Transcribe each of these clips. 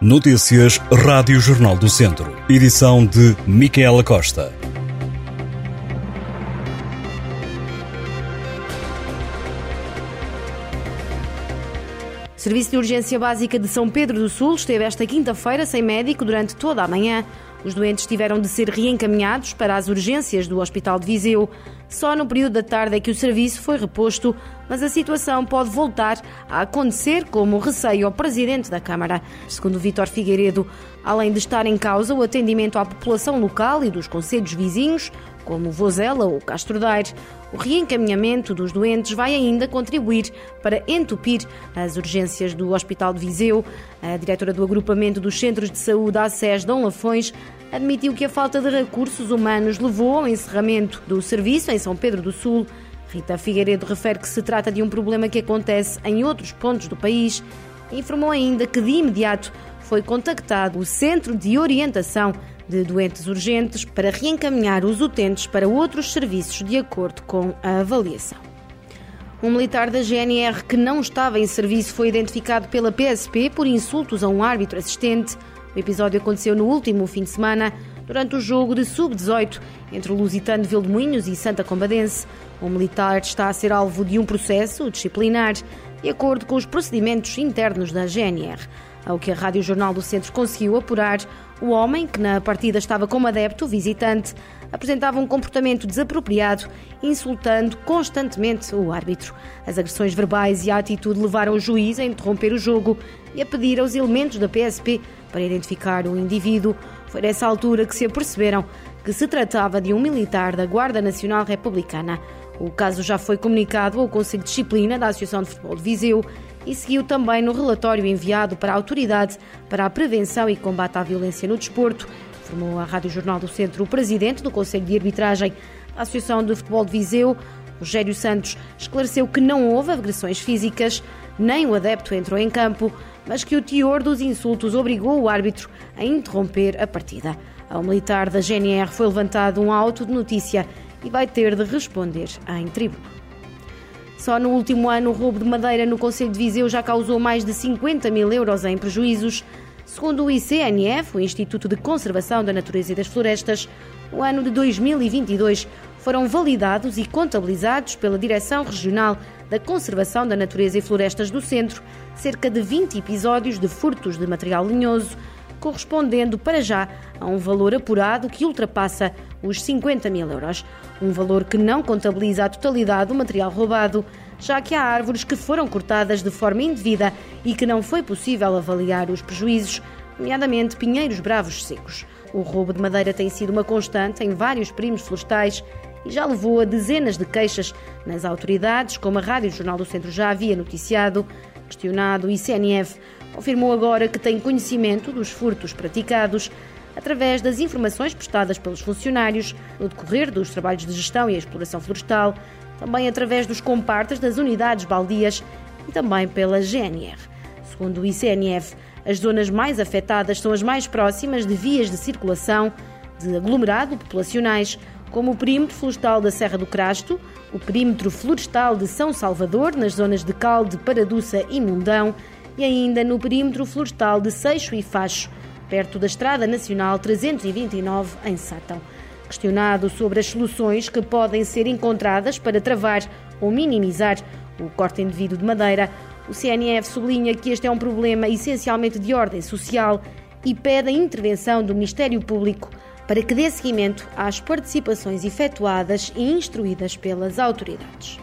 Notícias Rádio Jornal do Centro. Edição de Micaela Costa. Serviço de Urgência Básica de São Pedro do Sul esteve esta quinta-feira sem médico durante toda a manhã. Os doentes tiveram de ser reencaminhados para as urgências do Hospital de Viseu. Só no período da tarde é que o serviço foi reposto, mas a situação pode voltar a acontecer, como receio ao presidente da Câmara. Segundo Vítor Figueiredo, além de estar em causa o atendimento à população local e dos conselhos vizinhos, como Vozela ou Castro Daire, o reencaminhamento dos doentes vai ainda contribuir para entupir as urgências do Hospital de Viseu. A diretora do agrupamento dos Centros de Saúde, a SES, Dom Lafões, admitiu que a falta de recursos humanos levou ao encerramento do serviço em São Pedro do Sul. Rita Figueiredo refere que se trata de um problema que acontece em outros pontos do país informou ainda que de imediato foi contactado o Centro de Orientação de doentes urgentes para reencaminhar os utentes para outros serviços de acordo com a avaliação. Um militar da GNR que não estava em serviço foi identificado pela PSP por insultos a um árbitro assistente. O episódio aconteceu no último fim de semana, durante o jogo de sub-18 entre o Lusitano de Vildemunhos e Santa Combadense. O militar está a ser alvo de um processo disciplinar, de acordo com os procedimentos internos da GNR. Ao que a Rádio Jornal do Centro conseguiu apurar, o homem, que na partida estava como adepto visitante, apresentava um comportamento desapropriado, insultando constantemente o árbitro. As agressões verbais e a atitude levaram o juiz a interromper o jogo e a pedir aos elementos da PSP para identificar o indivíduo. Foi nessa altura que se aperceberam que se tratava de um militar da Guarda Nacional Republicana. O caso já foi comunicado ao Conselho de Disciplina da Associação de Futebol de Viseu e seguiu também no relatório enviado para a Autoridade para a Prevenção e Combate à Violência no Desporto, informou a Rádio Jornal do Centro o presidente do Conselho de Arbitragem da Associação de Futebol de Viseu, Rogério Santos, esclareceu que não houve agressões físicas, nem o adepto entrou em campo, mas que o teor dos insultos obrigou o árbitro a interromper a partida. Ao militar da GNR foi levantado um auto de notícia e vai ter de responder em tribunal. Só no último ano, o roubo de madeira no Conselho de Viseu já causou mais de 50 mil euros em prejuízos. Segundo o ICNF, o Instituto de Conservação da Natureza e das Florestas, no ano de 2022 foram validados e contabilizados pela Direção Regional da Conservação da Natureza e Florestas do Centro cerca de 20 episódios de furtos de material linhoso, correspondendo para já a um valor apurado que ultrapassa os 50 mil euros. Um valor que não contabiliza a totalidade do material roubado, já que há árvores que foram cortadas de forma indevida e que não foi possível avaliar os prejuízos, nomeadamente pinheiros bravos secos. O roubo de madeira tem sido uma constante em vários primos florestais e já levou a dezenas de queixas nas autoridades, como a Rádio Jornal do Centro já havia noticiado. Questionado, o ICNF confirmou agora que tem conhecimento dos furtos praticados através das informações prestadas pelos funcionários no decorrer dos trabalhos de gestão e exploração florestal, também através dos compartas das unidades baldias e também pela GNR. Segundo o ICNF, as zonas mais afetadas são as mais próximas de vias de circulação de aglomerado populacionais, como o perímetro florestal da Serra do Crasto, o perímetro florestal de São Salvador, nas zonas de Calde, Paraduça e Mundão, e ainda no perímetro florestal de Seixo e Facho, perto da Estrada Nacional 329, em Sátão. Questionado sobre as soluções que podem ser encontradas para travar ou minimizar o corte indevido de madeira, o CNF sublinha que este é um problema essencialmente de ordem social e pede a intervenção do Ministério Público para que dê seguimento às participações efetuadas e instruídas pelas autoridades.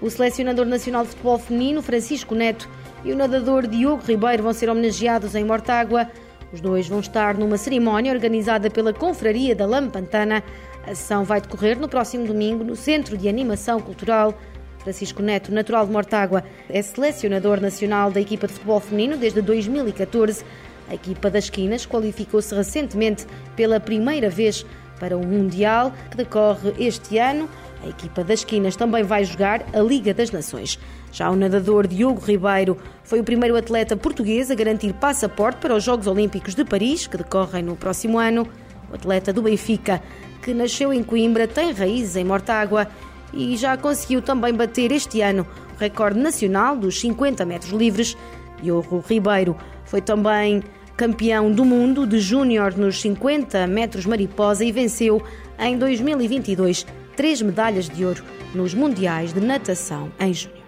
O selecionador nacional de futebol feminino, Francisco Neto, e o nadador Diogo Ribeiro vão ser homenageados em Mortágua os dois vão estar numa cerimónia organizada pela Confraria da Lampantana. A sessão vai decorrer no próximo domingo no Centro de Animação Cultural. Francisco Neto, natural de Mortágua, é selecionador nacional da equipa de futebol feminino desde 2014. A equipa das Quinas qualificou-se recentemente pela primeira vez para o Mundial, que decorre este ano. A equipa das Quinas também vai jogar a Liga das Nações. Já o nadador Diogo Ribeiro foi o primeiro atleta português a garantir passaporte para os Jogos Olímpicos de Paris, que decorrem no próximo ano. O atleta do Benfica, que nasceu em Coimbra, tem raízes em Mortágua e já conseguiu também bater este ano o recorde nacional dos 50 metros livres. Diogo Ribeiro foi também campeão do mundo de júnior nos 50 metros mariposa e venceu em 2022 três medalhas de ouro nos Mundiais de Natação em Júnior.